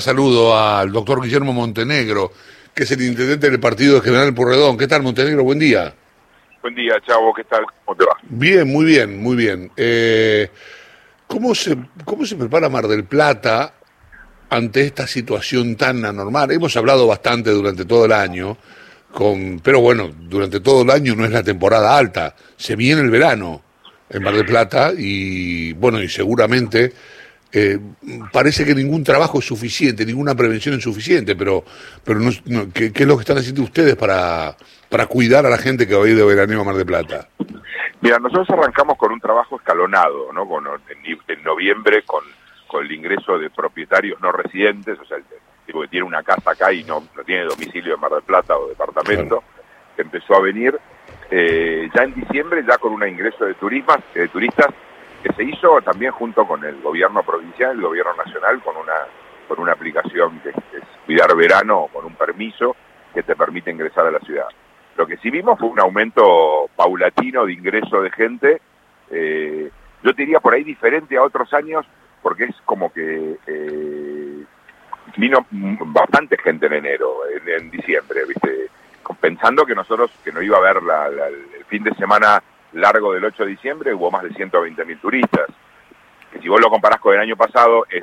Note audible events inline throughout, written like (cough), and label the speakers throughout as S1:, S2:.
S1: Saludo al doctor Guillermo Montenegro, que es el intendente del partido de General Porredón. ¿Qué tal, Montenegro? Buen día.
S2: Buen día, Chavo. ¿Qué tal? ¿Cómo te va?
S1: Bien, muy bien, muy bien. Eh, ¿cómo, se, ¿Cómo se prepara Mar del Plata ante esta situación tan anormal? Hemos hablado bastante durante todo el año, con, pero bueno, durante todo el año no es la temporada alta. Se viene el verano en Mar del Plata y, bueno, y seguramente eh, parece que ningún trabajo es suficiente, ninguna prevención es suficiente, pero, pero no, ¿qué, es lo que están haciendo ustedes para, para cuidar a la gente que va a ir de veraneo a Mar de Plata?
S2: Mira, nosotros arrancamos con un trabajo escalonado, ¿no? Con, en, noviembre con, con el ingreso de propietarios no residentes, o sea, el tipo que tiene una casa acá y no, no tiene domicilio en Mar del Plata o departamento, que empezó a venir. Eh, ya en diciembre, ya con un ingreso de, turismas, de turistas que se hizo también junto con el gobierno provincial, el gobierno nacional, con una, con una aplicación que es Cuidar Verano, con un permiso que te permite ingresar a la ciudad. Lo que sí vimos fue un aumento paulatino de ingreso de gente, eh, yo diría por ahí diferente a otros años, porque es como que eh, vino bastante gente en enero, en, diciembre, ¿viste? pensando que nosotros, que no iba a haber la, el fin de semana largo del 8 de diciembre hubo más de 120.000 turistas, que si vos lo comparás con el año pasado es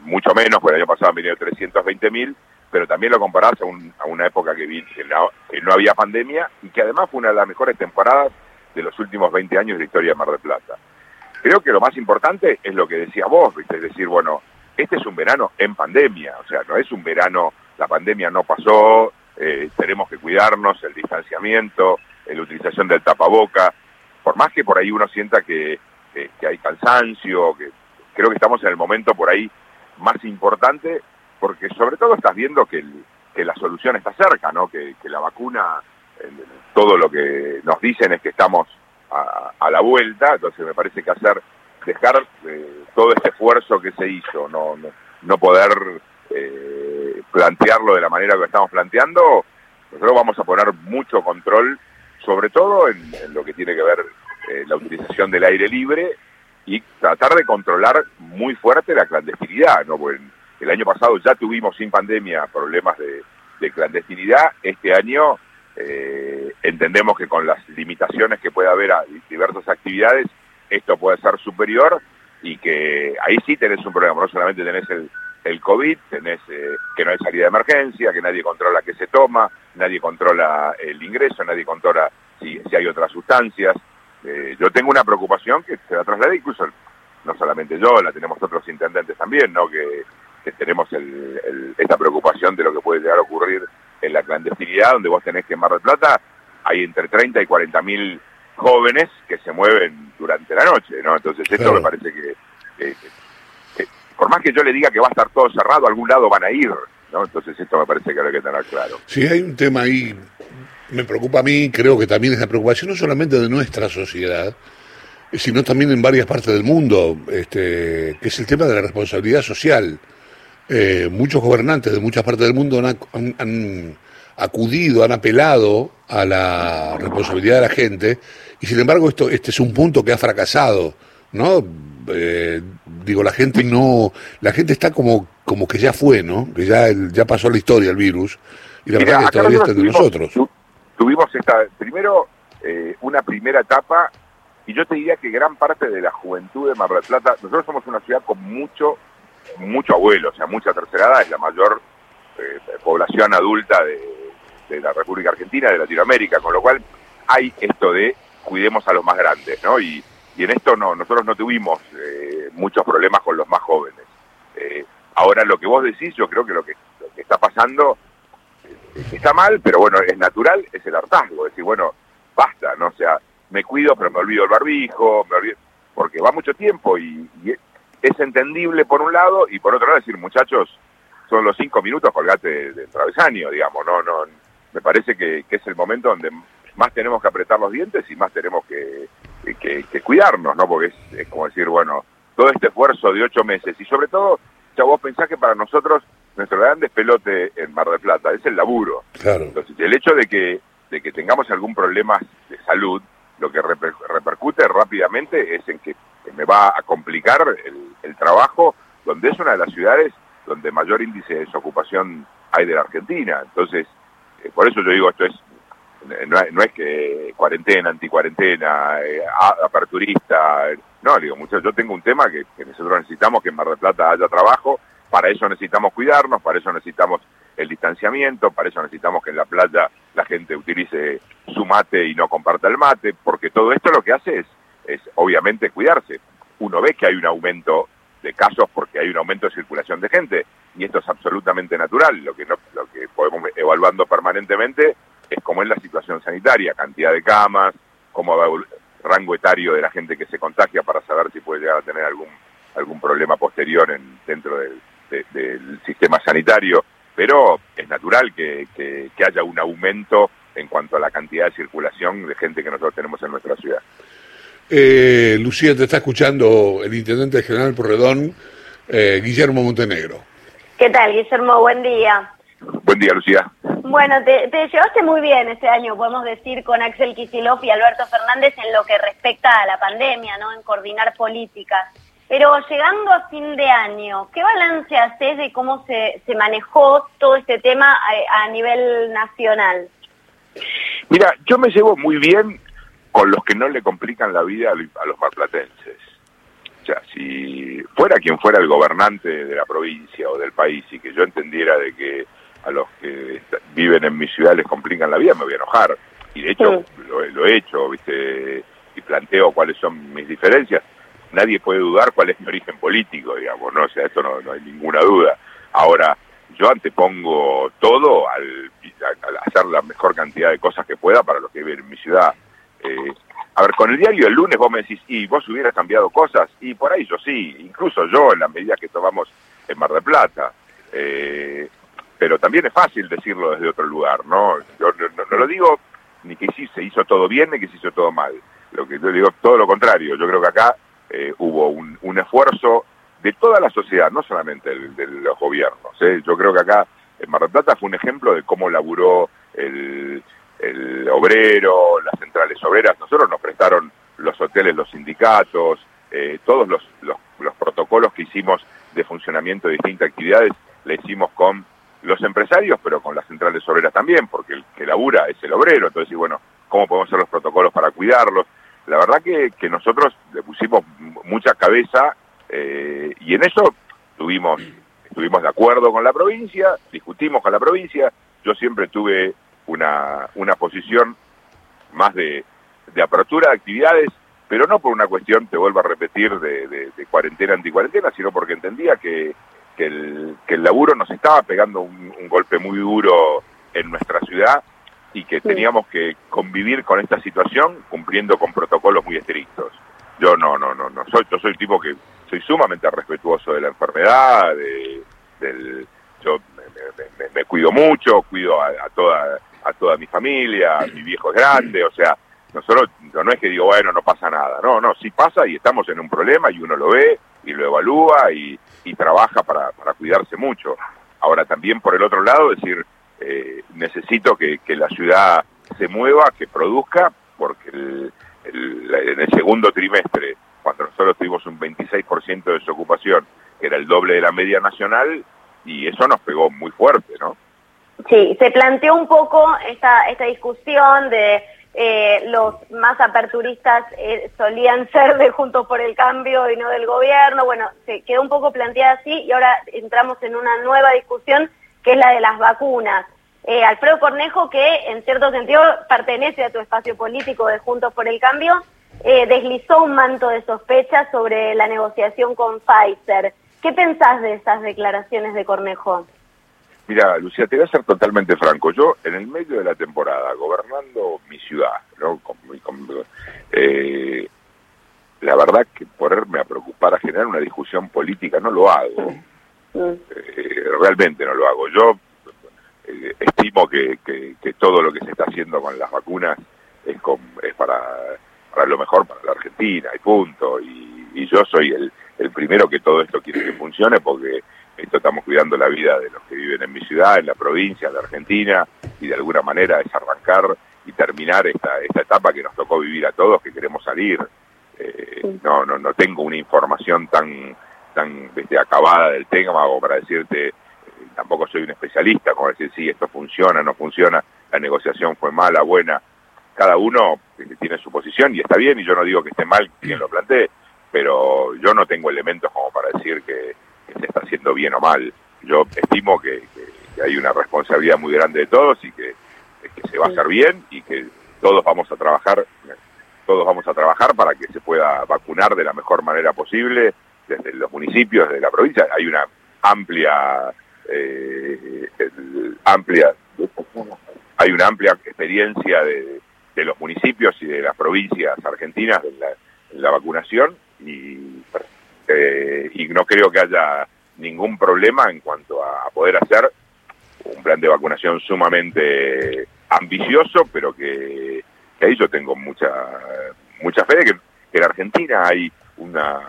S2: mucho menos, porque el año pasado han venido 320.000, pero también lo comparás a, una época que, que, no, había pandemia y que además fue una de las mejores temporadas de los últimos 20 años de la historia de Mar del Plata. Creo que lo más importante es lo que decías vos, ¿viste? es decir, bueno, este es un verano en pandemia, o sea, no es un verano, la pandemia no pasó, eh, tenemos que cuidarnos, el distanciamiento, la utilización del tapaboca, por más que por ahí uno sienta que, hay cansancio, que creo que estamos en el momento por ahí más importante, porque sobre todo estás viendo que, la solución está cerca, ¿no? que, la vacuna, todo lo que nos dicen es que estamos a, la vuelta, entonces me parece que hacer, dejar eh, todo este esfuerzo que se hizo, no, no, poder eh, plantearlo de la manera que estamos planteando, nosotros vamos a poner mucho control sobre todo en, lo que tiene que ver eh, la utilización del aire libre y tratar de controlar muy fuerte la clandestinidad, ¿no? Porque el año pasado ya tuvimos sin pandemia problemas de, clandestinidad, este año eh, entendemos que con las limitaciones que puede haber a diversas actividades, esto puede ser superior y que ahí sí tenés un problema, no solamente tenés el, el COVID, tenés eh, que no hay salida de emergencia, que nadie controla qué se toma, nadie controla el ingreso, nadie controla si, si hay otras sustancias. Eh, yo tengo una preocupación que se la trasladé incluso, no solamente yo, la tenemos otros intendentes también, ¿no? que, tenemos esta preocupación de lo que puede llegar a ocurrir en la clandestinidad, donde vos tenés que en Mar del Plata hay entre 30 y 40 mil jóvenes que se mueven durante la noche, ¿no? Entonces esto me parece que por más que yo le diga que va a estar todo cerrado, a algún lado van a ir, ¿no? Entonces esto me parece que hay que tener claro.
S1: Sí, hay un tema ahí, me preocupa a mí, creo que también es la preocupación no solamente de nuestra sociedad, sino también en varias partes del mundo, este, que es el tema de la responsabilidad social. Eh, muchos gobernantes de muchas partes del mundo han, han, acudido, han apelado a la responsabilidad de la gente, y sin embargo esto, este es un punto que ha fracasado, ¿no? Eh, digo, la gente no, la gente está como, como que ya fue, ¿no? Que ya, ya pasó la historia el virus y la verdad que todavía está entre nosotros.
S2: tuvimos esta, primero, eh, una primera etapa y yo te diría que gran parte de la juventud de Mar del Plata, nosotros somos una ciudad con mucho, mucho abuelo, o sea, mucha tercera edad, es la mayor eh, población adulta de, de la República Argentina, de Latinoamérica, con lo cual hay esto de cuidemos a los más grandes, ¿no? Y, y en esto no, nosotros no tuvimos eh, muchos problemas con los más jóvenes. Eh, ahora lo que vos decís, yo creo que lo que, está pasando eh, está mal, pero bueno, es natural, es el hartazgo, es decir, bueno, basta, ¿no? O sea, me cuido, pero me olvido el barbijo, me olvido, porque va mucho tiempo y, es entendible por un lado y por otro lado decir, muchachos, son los cinco minutos, colgate del travesaño, digamos, no, no, me parece que, que es el momento donde más tenemos que apretar los dientes y más tenemos que, que, cuidarnos, ¿no? Porque es, como decir, bueno, todo este esfuerzo de ocho meses y sobre todo, ya vos pensás que para nosotros nuestro gran despelote en Mar del Plata es el laburo.
S1: Claro.
S2: Entonces, el hecho de que, de que tengamos algún problema de salud, lo que repercute rápidamente es en que, me va a complicar el, trabajo, donde es una de las ciudades donde mayor índice de desocupación hay de la Argentina. Entonces, eh, por eso yo digo, esto es no, es que cuarentena, anticuarentena, eh, aperturista, no, digo, muchachos, yo tengo un tema que, nosotros necesitamos que en Mar del Plata haya trabajo, para eso necesitamos cuidarnos, para eso necesitamos el distanciamiento, para eso necesitamos que en la playa la gente utilice su mate y no comparta el mate, porque todo esto lo que hace es, es obviamente cuidarse. Uno ve que hay un aumento de casos porque hay un aumento de circulación de gente y esto es absolutamente natural. Lo que, no, lo que podemos evaluando permanentemente es cómo es la situación sanitaria, cantidad de camas, cómo va el rango etario de la gente que se contagia para saber si puede llegar a tener algún algún problema posterior en, dentro del, sistema sanitario, pero es natural que, que, haya un aumento en cuanto a la cantidad de circulación de gente que nosotros tenemos en nuestra ciudad.
S1: Eh, Lucía, te está escuchando el Intendente General Porredón, eh, Guillermo Montenegro.
S3: ¿Qué tal, Guillermo? Buen día.
S2: Buen día, Lucía.
S3: Bueno, te, llevaste muy bien este año, podemos decir, con Axel Kicillof y Alberto Fernández en lo que respecta a la pandemia, ¿no? En coordinar políticas. Pero llegando a fin de año, ¿qué balance haces de cómo se, se manejó todo este tema a, nivel nacional?
S2: Mira, yo me llevo muy bien con los que no le complican la vida a los marplatenses. O sea, si fuera quien fuera el gobernante de la provincia o del país y que yo entendiera de que a los que viven en mi ciudad les complican la vida, me voy a enojar. Y de hecho lo, he hecho, ¿viste? Y planteo cuáles son mis diferencias. Nadie puede dudar cuál es mi origen político, digamos, ¿no? O sea, esto no, hay ninguna duda. Ahora, yo antepongo todo al, hacer la mejor cantidad de cosas que pueda para los que viven en mi ciudad. Eh, a ver, con el diario del lunes vos me decís, y vos hubieras cambiado cosas, y por ahí yo sí, incluso yo en la medida que tomamos en Mar del Plata. Eh, pero también es fácil decirlo desde otro lugar, ¿no? Yo no, lo digo ni que sí se hizo todo bien ni que se hizo todo mal. Lo que yo digo todo lo contrario. Yo creo que acá eh, hubo un, esfuerzo de toda la sociedad, no solamente de los gobiernos. ¿eh? Yo creo que acá en Mar del Plata fue un ejemplo de cómo laburó el, obrero, las centrales obreras. Nosotros nos prestaron los hoteles, los sindicatos, eh, todos los, los, los protocolos que hicimos de funcionamiento de distintas actividades, le hicimos con empresarios, pero con las centrales obreras también, porque el que labura es el obrero, entonces, bueno, ¿cómo podemos hacer los protocolos para cuidarlos? La verdad que, que nosotros le pusimos mucha cabeza eh, y en eso tuvimos, estuvimos de acuerdo con la provincia, discutimos con la provincia, yo siempre tuve una, una posición más de, de apertura de actividades, pero no por una cuestión, te vuelvo a repetir, de, de, de cuarentena, anticuarentena, sino porque entendía que que el, que el laburo nos estaba pegando un, golpe muy duro en nuestra ciudad y que teníamos que convivir con esta situación cumpliendo con protocolos muy estrictos. Yo no, no, no, no soy, yo soy el tipo que soy sumamente respetuoso de la enfermedad, de, del, yo me, cuido mucho, cuido a, toda a toda mi familia, mi viejo es grande, o sea, nosotros no es que digo, bueno, no pasa nada, no, no, sí pasa y estamos en un problema y uno lo ve y lo evalúa y, y trabaja para, para cuidarse mucho. Ahora también por el otro lado, decir, eh, necesito que, que, la ciudad se mueva, que produzca, porque el, en el segundo trimestre, cuando nosotros tuvimos un 26% de desocupación, que era el doble de la media nacional, y eso nos pegó muy fuerte, ¿no?
S3: Sí, se planteó un poco esta, esta discusión de eh, los más aperturistas eh, solían (laughs) ser de Juntos por el Cambio y no del gobierno. Bueno, se quedó un poco planteada así y ahora entramos en una nueva discusión que es la de las vacunas. Eh, Alfredo Cornejo, que en cierto sentido pertenece a tu espacio político de Juntos por el Cambio, deslizó un manto de sospecha sobre la negociación con Pfizer. ¿Qué pensás de esas declaraciones de Cornejo?
S2: Mira, Lucía, te voy a ser totalmente franco. Yo, en el medio de la temporada, gobernando mi ciudad, ¿no? Eh, la verdad que ponerme a preocupar, a generar una discusión política, no lo hago. Eh, realmente no lo hago. Yo eh, estimo que, que, todo lo que se está haciendo con las vacunas es, con, es para, para lo mejor para la Argentina, y punto. Y, y yo soy el, el primero que todo esto quiere que funcione porque esto estamos cuidando la vida de los que viven en mi ciudad, en la provincia, en la Argentina, y de alguna manera es arrancar y terminar esta, esta etapa que nos tocó vivir a todos, que queremos salir. Eh, no, no, no tengo una información tan tan este, acabada del tema o para decirte, eh, tampoco soy un especialista, como decir, sí, esto funciona, no funciona, la negociación fue mala, buena. Cada uno este, tiene su posición y está bien, y yo no digo que esté mal quien lo plantee, pero yo no tengo elementos como para decir que, se está haciendo bien o mal. Yo estimo que, hay una responsabilidad muy grande de todos y que, que se va a hacer bien y que todos vamos a trabajar todos vamos a trabajar para que se pueda vacunar de la mejor manera posible desde los municipios, desde la provincia. Hay una amplia, eh, amplia, hay una amplia experiencia de, los municipios y de las provincias argentinas en la, vacunación y, eh, y no creo que haya ningún problema en cuanto a poder hacer un plan de vacunación sumamente ambicioso, pero que que ahí yo tengo mucha mucha fe de que, en Argentina hay una,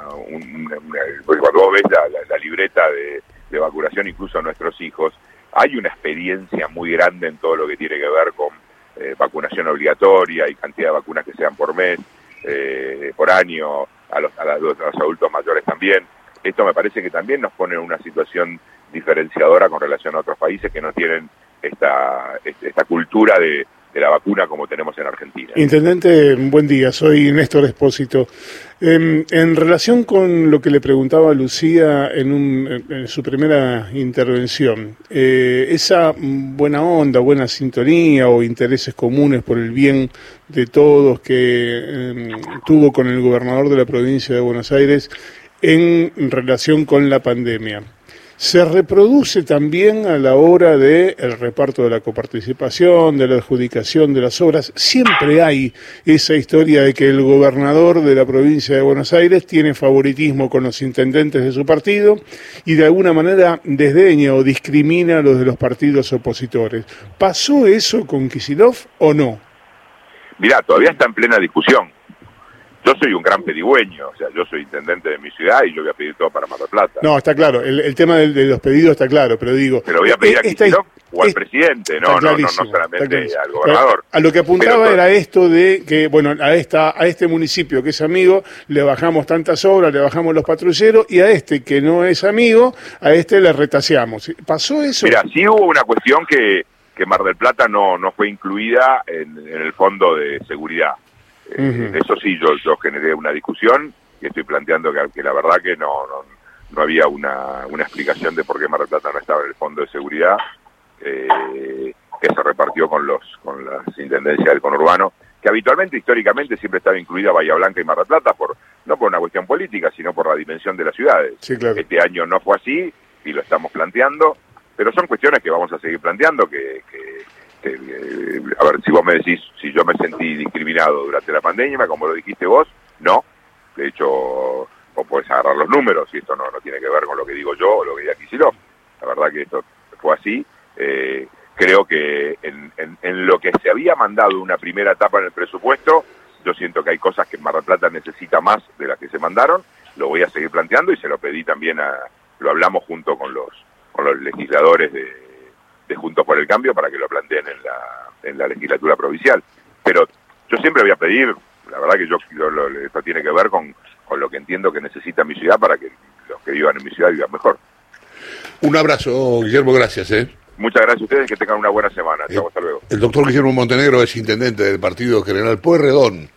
S2: cuando vos ves la, libreta de, vacunación, incluso a nuestros hijos, hay una experiencia muy grande en todo lo que tiene que ver con eh, vacunación obligatoria y cantidad de vacunas que sean por mes, eh, por año, a los, a, los, adultos mayores también. Esto me parece que también nos pone en una situación diferenciadora con relación a otros países que no tienen esta, esta cultura de, de la vacuna como tenemos en Argentina.
S4: Intendente, buen día, soy Néstor Espósito. Em, en, relación con lo que le preguntaba Lucía en, su primera intervención, eh, esa buena onda, buena sintonía o intereses comunes por el bien de todos que em, tuvo con el gobernador de la provincia de Buenos Aires en relación con la pandemia se reproduce también a la hora del el reparto de la coparticipación, de la adjudicación de las obras. Siempre hay esa historia de que el gobernador de la provincia de Buenos Aires tiene favoritismo con los intendentes de su partido y de alguna manera desdeña o discrimina a los de los partidos opositores. ¿Pasó eso con Kisilov o no?
S2: Mirá, todavía está en plena discusión yo soy un gran pedigüeño, o sea, yo soy intendente de mi ciudad y yo voy a pedir todo para Mar del Plata.
S4: No, está claro, el, tema de, los pedidos está claro, pero digo...
S2: Pero voy a pedir a Kicillof o al presidente, no, no, no, no solamente al gobernador.
S4: A lo que apuntaba era esto de que, bueno, a esta a este municipio que es amigo le bajamos tantas obras, le bajamos los patrulleros y a este que no es amigo, a este le retaseamos. ¿Pasó eso?
S2: Mira, sí hubo una cuestión que, que Mar del Plata no, no fue incluida en el fondo de seguridad. Eh, eso sí, yo, yo generé una discusión y estoy planteando que, la verdad que no, no, había una, una, explicación de por qué Mar del Plata no estaba en el fondo de seguridad, eh, que se repartió con los con las intendencias del conurbano, que habitualmente, históricamente, siempre estaba incluida Bahía Blanca y Mar del Plata, por, no por una cuestión política, sino por la dimensión de las ciudades. Este año no fue así y lo estamos planteando, pero son cuestiones que vamos a seguir planteando, que, que eh, a ver, si vos me decís si yo me sentí discriminado durante la pandemia, como lo dijiste vos, no. De hecho, vos podés agarrar los números y esto no, no tiene que ver con lo que digo yo o lo que diga Kicillof. La verdad que esto fue así. Eh, creo que en, en, lo que se había mandado una primera etapa en el presupuesto, yo siento que hay cosas que Mar Plata necesita más de las que se mandaron. Lo voy a seguir planteando y se lo pedí también a, lo hablamos junto con los, con los legisladores de, de Juntos por el Cambio para que lo planteen en la, en la legislatura provincial. Pero yo siempre voy a pedir, la verdad que yo, esto tiene que ver con, con lo que entiendo que necesita mi ciudad para que los que vivan en mi ciudad vivan mejor.
S1: Un abrazo, Guillermo, gracias. ¿eh?
S2: Muchas gracias a ustedes, que tengan una buena semana. Chau, hasta luego.
S1: El doctor Guillermo Montenegro es intendente del Partido General Pueyrredón.